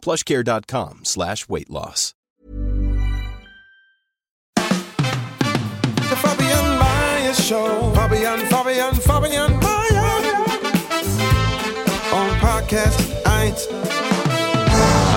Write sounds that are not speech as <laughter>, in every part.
plushcare.com slash weight loss. The Fabian Myers Show. Fabian, Fabian, Fabian Myers. On Podcast 1.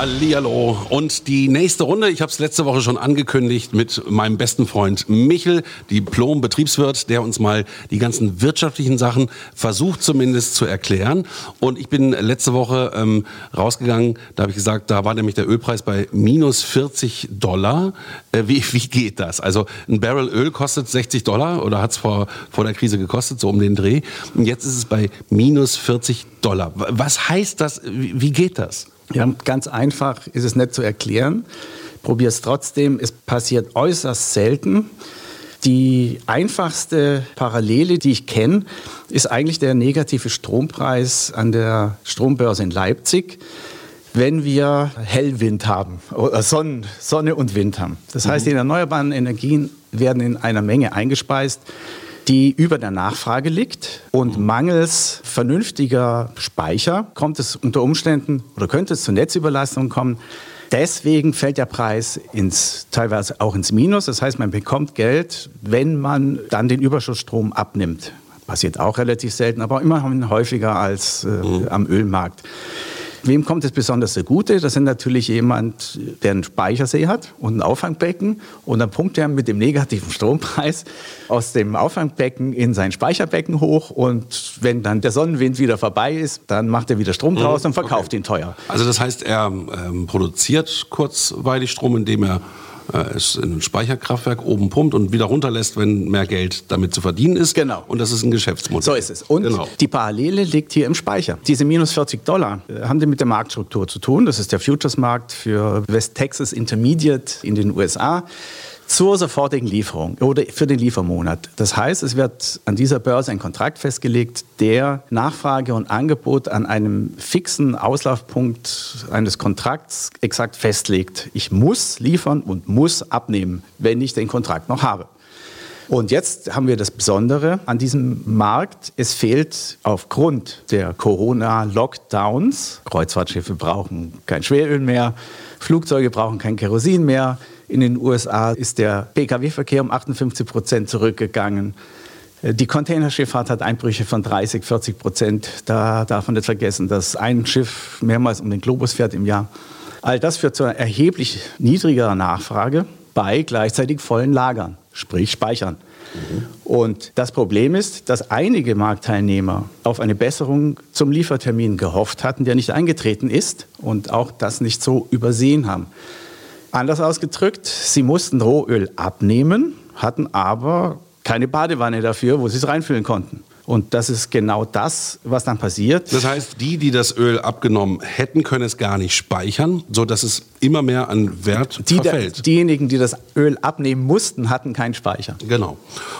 Hallihallo. Und die nächste Runde, ich habe es letzte Woche schon angekündigt, mit meinem besten Freund Michel, Diplom-Betriebswirt, der uns mal die ganzen wirtschaftlichen Sachen versucht zumindest zu erklären. Und ich bin letzte Woche ähm, rausgegangen, da habe ich gesagt, da war nämlich der Ölpreis bei minus 40 Dollar. Äh, wie, <laughs> wie geht das? Also ein Barrel Öl kostet 60 Dollar oder hat es vor, vor der Krise gekostet, so um den Dreh. Und jetzt ist es bei minus 40 Dollar. Was heißt das? Wie, wie geht das? Ja, ganz einfach ist es nicht zu erklären. Probier es trotzdem. Es passiert äußerst selten. Die einfachste Parallele, die ich kenne, ist eigentlich der negative Strompreis an der Strombörse in Leipzig, wenn wir Hellwind haben oder Sonne, Sonne und Wind haben. Das heißt, die erneuerbaren Energien werden in einer Menge eingespeist, die über der Nachfrage liegt. Und mangels vernünftiger Speicher kommt es unter Umständen oder könnte es zu Netzüberlastungen kommen. Deswegen fällt der Preis ins, teilweise auch ins Minus. Das heißt, man bekommt Geld, wenn man dann den Überschussstrom abnimmt. Passiert auch relativ selten, aber immerhin häufiger als äh, am Ölmarkt. Wem kommt es besonders zugute? Das sind natürlich jemand, der einen Speichersee hat und ein Auffangbecken und dann pumpt er mit dem negativen Strompreis aus dem Auffangbecken in sein Speicherbecken hoch und wenn dann der Sonnenwind wieder vorbei ist, dann macht er wieder Strom draus und verkauft okay. ihn teuer. Also das heißt, er ähm, produziert kurzweilig Strom, indem er es in ein Speicherkraftwerk oben pumpt und wieder runterlässt, wenn mehr Geld damit zu verdienen ist. Genau. Und das ist ein Geschäftsmodell. So ist es. Und Genau. die Parallele liegt hier im Speicher. Diese minus 40 Dollar äh, haben die mit der Marktstruktur zu tun. Das ist der Futures-Markt für West Texas Intermediate in den USA zur sofortigen Lieferung oder für den Liefermonat. Das heißt, es wird an dieser Börse ein Kontrakt festgelegt, der Nachfrage und Angebot an einem fixen Auslaufpunkt eines Kontrakts exakt festlegt. Ich muss liefern und muss abnehmen, wenn ich den Kontrakt noch habe. Und jetzt haben wir das Besondere an diesem Markt. Es fehlt aufgrund der Corona-Lockdowns, Kreuzfahrtschiffe brauchen kein Schweröl mehr, Flugzeuge brauchen kein Kerosin mehr. In den USA ist der Pkw-Verkehr um 58 Prozent zurückgegangen. Die Containerschifffahrt hat Einbrüche von 30, 40 Prozent. Da darf man nicht vergessen, dass ein Schiff mehrmals um den Globus fährt im Jahr. All das führt zu einer erheblich niedrigerer Nachfrage bei gleichzeitig vollen Lagern, sprich Speichern. Und das Problem ist, dass einige Marktteilnehmer auf eine Besserung zum Liefertermin gehofft hatten, der nicht eingetreten ist und auch das nicht so übersehen haben. Anders ausgedrückt, sie mussten Rohöl abnehmen, hatten aber keine Badewanne dafür, wo sie es reinfüllen konnten. Und das ist genau das, was dann passiert. Das heißt, die, die das Öl abgenommen hätten, können es gar nicht speichern, sodass es immer mehr an Wert Die, verfällt. diejenigen, die das Öl abnehmen mussten, hatten keinen Speicher. Genau.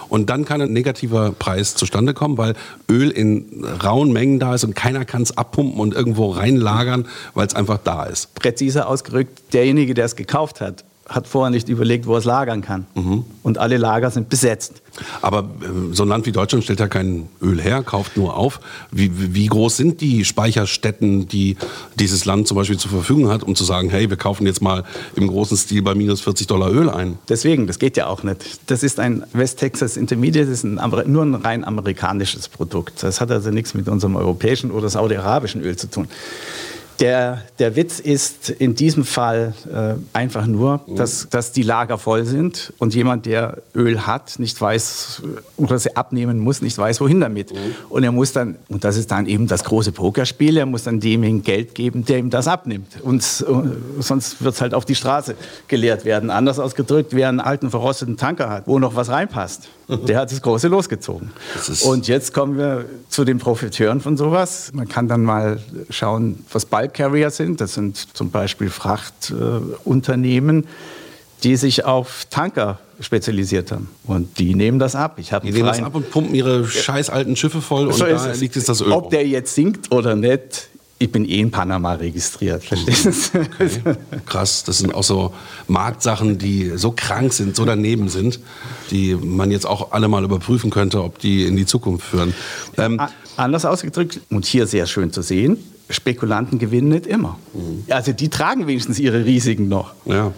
Und dann kann ein negativer Preis zustande kommen, weil Öl in rauen Mengen da ist und keiner kann es abpumpen und irgendwo reinlagern, weil es einfach da ist. Präziser ausgerückt, derjenige, der es gekauft hat, hat vorher nicht überlegt, wo er es lagern kann. Und alle Lager sind besetzt. Aber äh, so ein Land wie Deutschland stellt ja kein Öl her, kauft nur auf. Wie, wie groß sind die Speicherstätten, die dieses Land zum Beispiel zur Verfügung hat, um zu sagen, hey, wir kaufen jetzt mal im großen Stil bei minus 40 Dollar Öl ein? Deswegen, das geht ja auch nicht. Das ist ein West Texas Intermediate, das ist ein, nur ein rein amerikanisches Produkt. Das hat also nichts mit unserem europäischen oder saudi-arabischen Öl zu tun. Der, der Witz ist in diesem Fall äh, einfach nur, dass, dass die Lager voll sind und jemand, der Öl hat, nicht weiß oder sie abnehmen muss, nicht weiß, wohin damit. Und er muss dann, und das ist dann eben das große Pokerspiel, er muss dann demjenigen Geld geben, der ihm das abnimmt. Und äh, sonst wird es halt auf die Straße geleert werden. Anders ausgedrückt, wer einen alten verrosteten Tanker hat, wo noch was reinpasst, <laughs> der hat das große losgezogen. ist- Und jetzt kommen wir zu den Profiteuren von sowas. Man kann dann mal schauen, was Bayern Bulk Carrier sind. Das sind zum Beispiel Frachtunternehmen, die sich auf Tanker spezialisiert haben. Und die nehmen das ab. Ich die nehmen das ab und pumpen ihre scheiß alten Schiffe voll und da liegt es das Öl. Ob der jetzt sinkt oder nicht, ich bin eh in Panama registriert, verstehst du? Okay. Krass, das sind auch so Marktsachen, die so krank sind, so daneben sind, die man jetzt auch alle mal überprüfen könnte, ob die in die Zukunft führen. Ähm, Anders ausgedrückt, und hier sehr schön zu sehen, Spekulanten gewinnen nicht immer. Mhm. Also die tragen wenigstens ihre Risiken noch. Ja.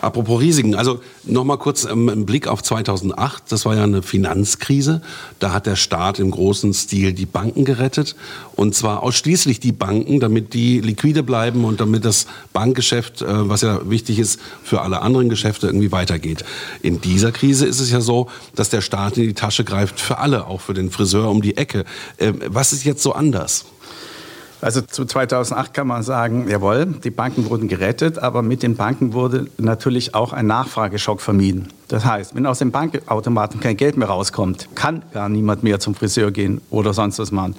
Apropos Risiken, also nochmal kurz ähm, ein Blick auf 2008. Das war ja eine Finanzkrise. Da hat der Staat im großen Stil die Banken gerettet. Und zwar ausschließlich die Banken, damit die liquide bleiben und damit das Bankgeschäft, äh, was ja wichtig ist, für alle anderen Geschäfte irgendwie weitergeht. In dieser Krise ist es ja so, dass der Staat in die Tasche greift für alle, auch für den Friseur um die Ecke. Ähm, was ist jetzt so anders? Also zu 2008 kann man sagen, jawohl, die Banken wurden gerettet, aber mit den Banken wurde natürlich auch ein Nachfrageschock vermieden. Das heißt, wenn aus dem Bankautomaten kein Geld mehr rauskommt, kann gar niemand mehr zum Friseur gehen oder sonst was machen.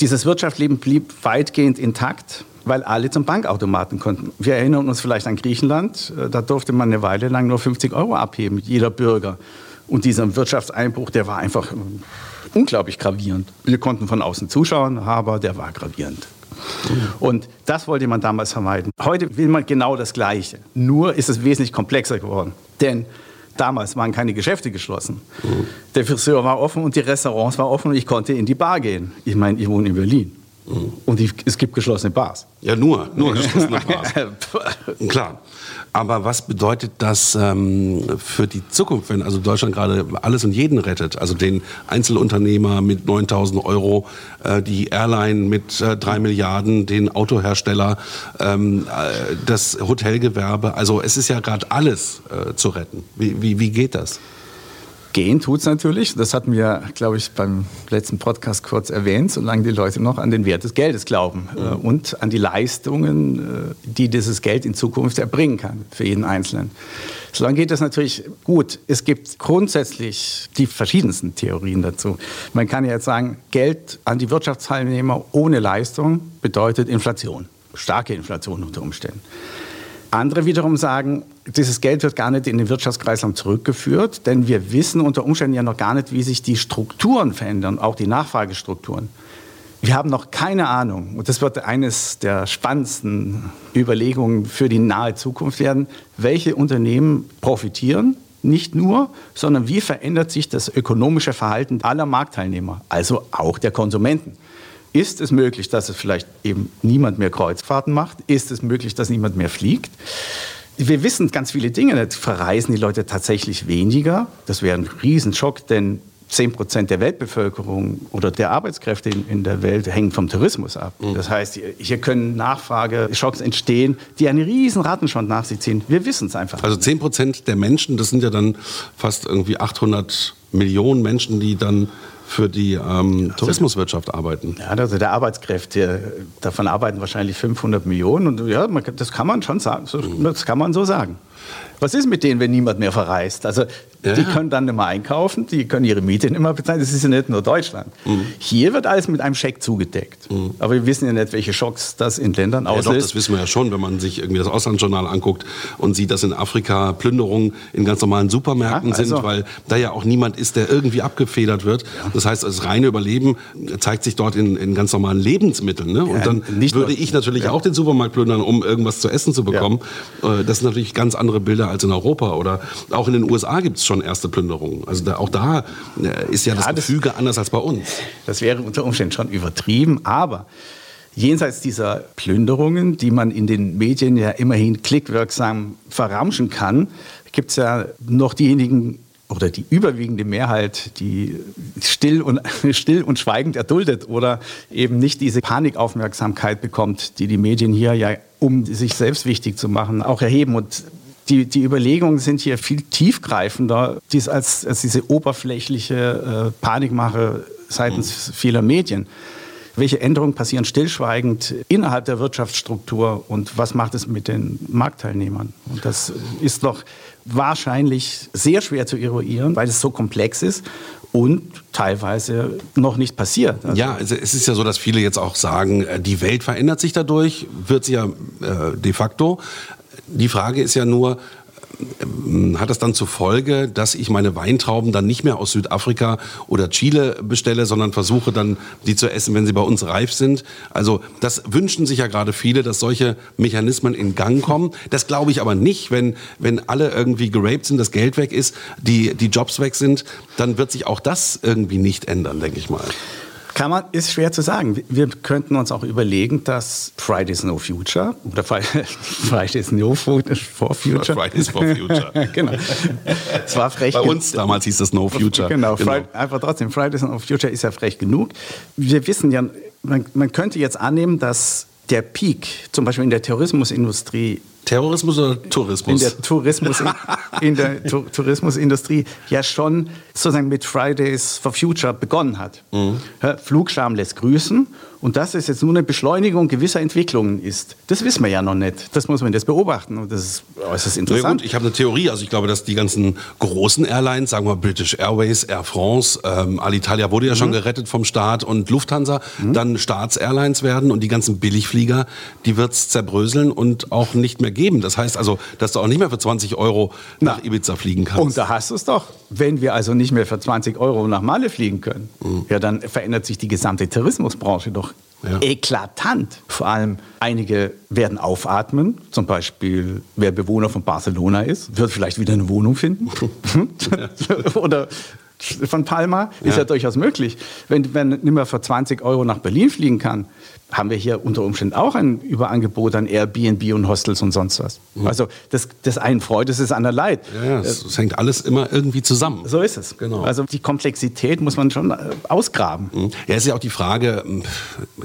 Dieses Wirtschaftsleben blieb weitgehend intakt, weil alle zum Bankautomaten konnten. Wir erinnern uns vielleicht an Griechenland, da durfte man eine Weile lang nur 50 Euro abheben, jeder Bürger. Und dieser Wirtschaftseinbruch, der war einfach unglaublich gravierend. Wir konnten von außen zuschauen, aber der war gravierend. Und das wollte man damals vermeiden. Heute will man genau das Gleiche. Nur ist es wesentlich komplexer geworden. Denn damals waren keine Geschäfte geschlossen. Der Friseur war offen und die Restaurants waren offen und ich konnte in die Bar gehen. Ich meine, ich wohne in Berlin. Und die, es gibt geschlossene Bars. Ja, nur, nur geschlossene <laughs> Bars. Klar. Aber was bedeutet das ähm, für die Zukunft, wenn also Deutschland gerade alles und jeden rettet? Also den Einzelunternehmer mit 9000 Euro, äh, die Airline mit äh, 3 Milliarden, den Autohersteller, ähm, äh, das Hotelgewerbe. Also es ist ja gerade alles äh, zu retten. Wie, wie, wie geht das? Gehen tut es natürlich. Das hatten wir, glaube ich, beim letzten Podcast kurz erwähnt, solange die Leute noch an den Wert des Geldes glauben äh, mhm. und an die Leistungen, äh, die dieses Geld in Zukunft erbringen kann für jeden Einzelnen. Solange geht das natürlich gut. Es gibt grundsätzlich die verschiedensten Theorien dazu. Man kann ja jetzt sagen, Geld an die Wirtschaftsteilnehmer ohne Leistung bedeutet Inflation, starke Inflation unter Umständen. Andere wiederum sagen, dieses Geld wird gar nicht in den Wirtschaftskreislauf zurückgeführt, denn wir wissen unter Umständen ja noch gar nicht, wie sich die Strukturen verändern, auch die Nachfragestrukturen. Wir haben noch keine Ahnung, und das wird eines der spannendsten Überlegungen für die nahe Zukunft werden, welche Unternehmen profitieren, nicht nur, sondern wie verändert sich das ökonomische Verhalten aller Marktteilnehmer, also auch der Konsumenten. Ist es möglich, dass es vielleicht eben niemand mehr Kreuzfahrten macht? Ist es möglich, dass niemand mehr fliegt? Wir wissen ganz viele Dinge nicht. Verreisen die Leute tatsächlich weniger? Das wäre ein Riesenschock, denn 10 Prozent der Weltbevölkerung oder der Arbeitskräfte in, der Welt hängen vom Tourismus ab. Mhm. Das heißt, hier können Nachfrageschocks entstehen, die einen riesen Rattenschwanz nach sich ziehen. Wir wissen es einfach. Also 10 Prozent der Menschen, das sind ja dann fast irgendwie 800 Millionen Menschen, die dann für die ähm, Tourismuswirtschaft arbeiten. Ja, also der Arbeitskräfte, davon arbeiten wahrscheinlich 500 Millionen. Und ja, das kann man schon sagen, das kann man so sagen. Was ist mit denen, wenn niemand mehr verreist? Also ja. die können dann nicht mehr einkaufen, die können ihre Miete nicht mehr bezahlen. Das ist ja nicht nur Deutschland. Mhm. Hier wird alles mit einem Scheck zugedeckt. Mhm. Aber wir wissen ja nicht, welche Schocks das in Ländern auslöst. Ja, doch, das wissen wir ja schon, wenn man sich irgendwie das Auslandsjournal anguckt und sieht, dass in Afrika Plünderungen in ganz normalen Supermärkten ja, also. sind, weil da ja auch niemand ist, der irgendwie abgefedert wird. Ja. Das heißt, das reine Überleben zeigt sich dort in, in ganz normalen Lebensmitteln. Ne? Und dann würde ich natürlich auch den Supermarkt plündern, um irgendwas zu essen zu bekommen. Äh, das sind natürlich ganz andere Bilder als in Europa. Oder auch in den USA gibt es schon erste Plünderungen. Also da, auch da äh, ist ja, ja das Gefüge das, anders als bei uns. Das wäre unter Umständen schon übertrieben, aber jenseits dieser Plünderungen, die man in den Medien ja immerhin klickwirksam verramschen kann, gibt es ja noch diejenigen, oder die überwiegende Mehrheit, die still und, <laughs> still und schweigend erduldet oder eben nicht diese Panikaufmerksamkeit bekommt, die die Medien hier ja, um sich selbst wichtig zu machen, auch erheben. Und die, die Überlegungen sind hier viel tiefgreifender dies als, als diese oberflächliche äh, Panikmache seitens mhm. vieler Medien. Welche Änderungen passieren stillschweigend innerhalb der Wirtschaftsstruktur und was macht es mit den Marktteilnehmern? Und das ist doch wahrscheinlich sehr schwer zu eruieren, weil es so komplex ist und teilweise noch nicht passiert. Also ja, es ist ja so, dass viele jetzt auch sagen, äh, die Welt verändert sich dadurch, wird sie ja äh, de facto. Die Frage ist ja nur, hat das dann zur Folge, dass ich meine Weintrauben dann nicht mehr aus Südafrika oder Chile bestelle, sondern versuche dann, die zu essen, wenn sie bei uns reif sind. Also das wünschen sich ja gerade viele, dass solche Mechanismen in Gang kommen. Das glaube ich aber nicht, wenn, wenn alle irgendwie geraped sind, das Geld weg ist, die, die Jobs weg sind, dann wird sich auch das irgendwie nicht ändern, denke ich mal. Kann man, ist schwer zu sagen. Wir könnten uns auch überlegen, dass Fridays No Future oder <laughs> Fridays No for Future. Fridays for Future. <laughs> genau. Es war frech. Bei uns damals hieß das No Future. Genau, genau. einfach trotzdem, Fridays No Future ist ja frech genug. Wir wissen ja, man, man könnte jetzt annehmen, dass der Peak, zum Beispiel in der Tourismusindustrie, Terrorismus oder Tourismus? In der, Tourismus, in der <laughs> tu Tourismusindustrie ja schon sozusagen mit Fridays for Future begonnen hat. Mhm. Flugscham lässt grüßen und dass es jetzt nur eine Beschleunigung gewisser Entwicklungen ist, das wissen wir ja noch nicht. Das muss man jetzt beobachten und das ist äußerst interessant. Ja, gut, ich habe eine Theorie. Also ich glaube, dass die ganzen großen Airlines, sagen wir British Airways, Air France, ähm, Alitalia wurde ja schon mhm. gerettet vom Staat und Lufthansa, mhm. dann Staatsairlines werden und die ganzen Billigflieger, die wird es zerbröseln und auch nicht mehr geben. Das heißt also, dass du auch nicht mehr für 20 Euro nach Na. Ibiza fliegen kannst. Und da hast du es doch. Wenn wir also nicht mehr für 20 Euro nach Male fliegen können, mhm. ja, dann verändert sich die gesamte Tourismusbranche doch ja. eklatant. Vor allem einige werden aufatmen. Zum Beispiel, wer Bewohner von Barcelona ist, wird vielleicht wieder eine Wohnung finden. <laughs> <laughs> Oder von Palma ist ja. ja durchaus möglich. Wenn man nicht mehr für 20 Euro nach Berlin fliegen kann, haben wir hier unter Umständen auch ein Überangebot an Airbnb und Hostels und sonst was. Mhm. Also das, das einen freut, das ist einer leid. Ja, es, es, hängt alles immer irgendwie zusammen. So ist es. Genau. Also die Komplexität muss man schon äh, ausgraben. Mhm. Ja, es ist ja auch die Frage,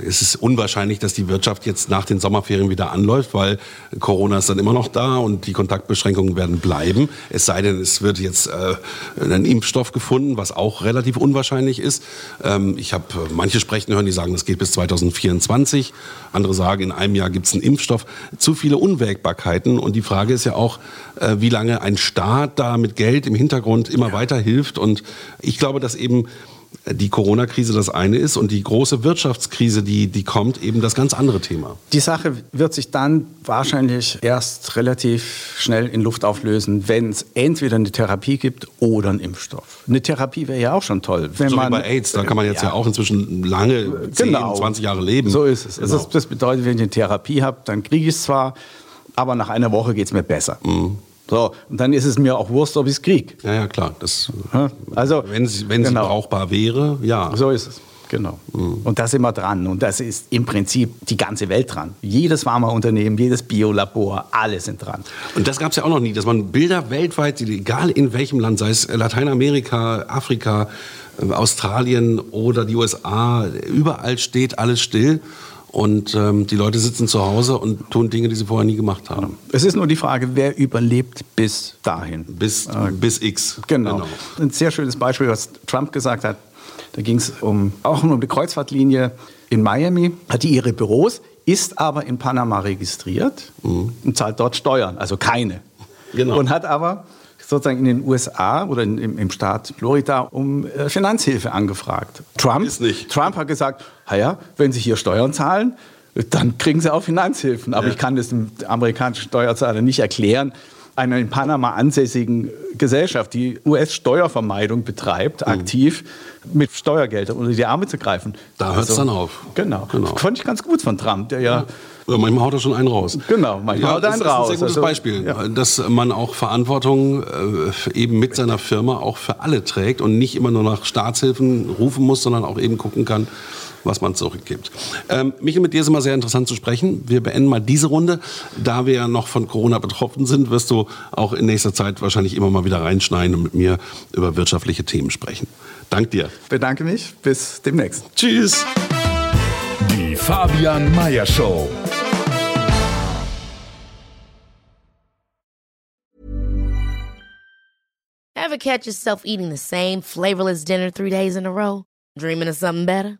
es ist unwahrscheinlich, dass die Wirtschaft jetzt nach den Sommerferien wieder anläuft, weil Corona ist dann immer noch da und die Kontaktbeschränkungen werden bleiben. Es sei denn, es wird jetzt äh, ein Impfstoff gefunden, was auch relativ unwahrscheinlich ist. Ähm, ich habe äh, manche sprechen hören, die sagen, das geht bis 2024. 2020. Andere sagen, in einem Jahr gibt es einen Impfstoff. Zu viele Unwägbarkeiten. Und die Frage ist ja auch, äh, wie lange ein Staat da mit Geld im Hintergrund immer ja. weiter hilft. Und ich glaube, dass eben die Corona-Krise das eine ist und die große Wirtschaftskrise, die, die kommt, eben das ganz andere Thema. Die Sache wird sich dann wahrscheinlich erst relativ schnell in Luft auflösen, wenn es entweder eine Therapie gibt oder einen Impfstoff. Eine Therapie wäre ja auch schon toll. Wenn so man, wie bei AIDS, da kann man jetzt ja, ja auch inzwischen lange, 10, genau, 20 Jahre leben. So ist es. Genau. das bedeutet, wenn ich eine Therapie habe, dann kriege ich es zwar, aber nach einer Woche geht es mir besser. Mhm. So, und dann ist es mir auch Wurst, ob ich es kriege. Ja, ja, klar. Das, also, wenn sie, wenn genau. sie brauchbar wäre, ja. So ist es. Genau. Mhm. Und da sind wir dran. Und das ist im Prinzip die ganze Welt dran. Jedes Pharmaunternehmen, jedes Biolabor, alle sind dran. Und das gab es ja auch noch nie, dass man Bilder weltweit, egal in welchem Land, sei es Lateinamerika, Afrika, äh, Australien oder die USA, überall steht alles still. Und ähm, die Leute sitzen zu Hause und tun Dinge, die sie vorher nie gemacht haben. Es ist nur die Frage, wer überlebt bis dahin. Bis, äh, bis X. Genau. genau. Ein sehr schönes Beispiel, was Trump gesagt hat. Da ging es um, auch um die Kreuzfahrtlinie in Miami. Hat die ihre Büros, ist aber in Panama registriert mhm. und zahlt dort Steuern, also keine. Genau. Und hat aber sozusagen in den USA oder in, im, im, Staat Florida um äh, Finanzhilfe angefragt. Trump, Ist nicht. Trump hat gesagt, ja, wenn Sie hier Steuern zahlen, dann kriegen Sie auch Finanzhilfen. Aber ja. ich kann das dem amerikanischen Steuerzahler nicht erklären. Einer in Panama ansässigen Gesellschaft, die US-Steuervermeidung betreibt, mhm. aktiv mit Steuergeldern unter die Arme zu greifen. Da hört es also, dann auf. Genau. genau. Das fand ich ganz gut von Trump, der ja, ja manchmal haut er schon einen raus. Genau, manchmal ja, haut er einen raus. Das ist ein sehr gutes also, Beispiel, ja. dass man auch Verantwortung äh, eben mit seiner Firma auch für alle trägt und nicht immer nur nach Staatshilfen rufen muss, sondern auch eben gucken kann, was man zurückgibt. Ähm, Michael, mit dir ist immer sehr interessant zu sprechen. Wir beenden mal diese Runde. Da wir ja noch von Corona betroffen sind, wirst du auch in nächster Zeit wahrscheinlich immer mal wieder reinschneiden und mit mir über wirtschaftliche Themen sprechen. Dank dir. Bedanke mich. Bis demnächst. Tschüss. Die Fabian Meyer Show. Ever catch yourself eating the same flavorless dinner three days in a row? Dreaming of something better?